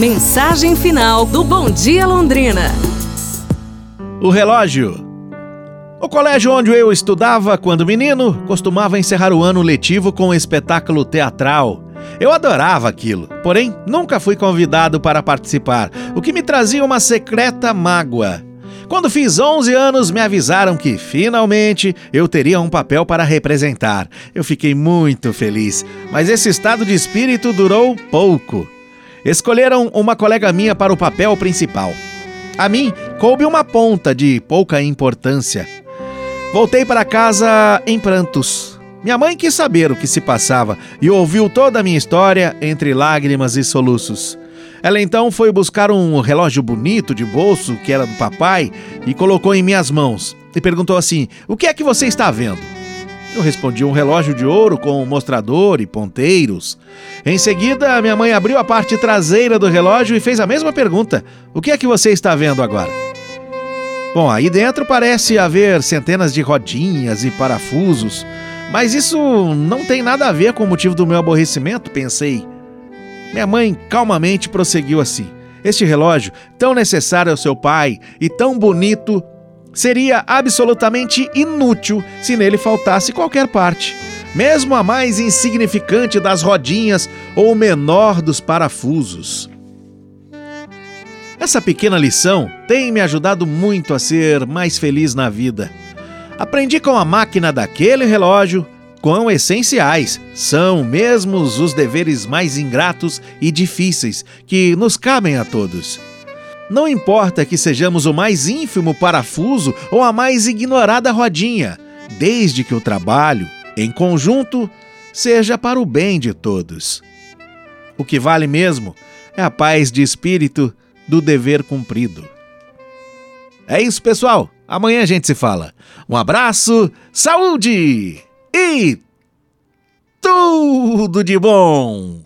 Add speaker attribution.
Speaker 1: Mensagem final do Bom Dia Londrina.
Speaker 2: O relógio. O colégio onde eu estudava quando menino costumava encerrar o ano letivo com um espetáculo teatral. Eu adorava aquilo, porém nunca fui convidado para participar, o que me trazia uma secreta mágoa. Quando fiz 11 anos, me avisaram que finalmente eu teria um papel para representar. Eu fiquei muito feliz, mas esse estado de espírito durou pouco. Escolheram uma colega minha para o papel principal. A mim coube uma ponta de pouca importância. Voltei para casa em prantos. Minha mãe quis saber o que se passava e ouviu toda a minha história entre lágrimas e soluços. Ela então foi buscar um relógio bonito de bolso que era do papai e colocou em minhas mãos e perguntou assim: O que é que você está vendo? Eu respondi um relógio de ouro com mostrador e ponteiros. Em seguida, minha mãe abriu a parte traseira do relógio e fez a mesma pergunta: O que é que você está vendo agora? Bom, aí dentro parece haver centenas de rodinhas e parafusos, mas isso não tem nada a ver com o motivo do meu aborrecimento, pensei. Minha mãe calmamente prosseguiu assim: Este relógio, tão necessário ao seu pai e tão bonito, seria absolutamente inútil se nele faltasse qualquer parte, mesmo a mais insignificante das rodinhas ou o menor dos parafusos. Essa pequena lição tem me ajudado muito a ser mais feliz na vida. Aprendi com a máquina daquele relógio quão essenciais são mesmos os deveres mais ingratos e difíceis que nos cabem a todos. Não importa que sejamos o mais ínfimo parafuso ou a mais ignorada rodinha, desde que o trabalho, em conjunto, seja para o bem de todos. O que vale mesmo é a paz de espírito do dever cumprido. É isso, pessoal. Amanhã a gente se fala. Um abraço, saúde! e tudo de bom!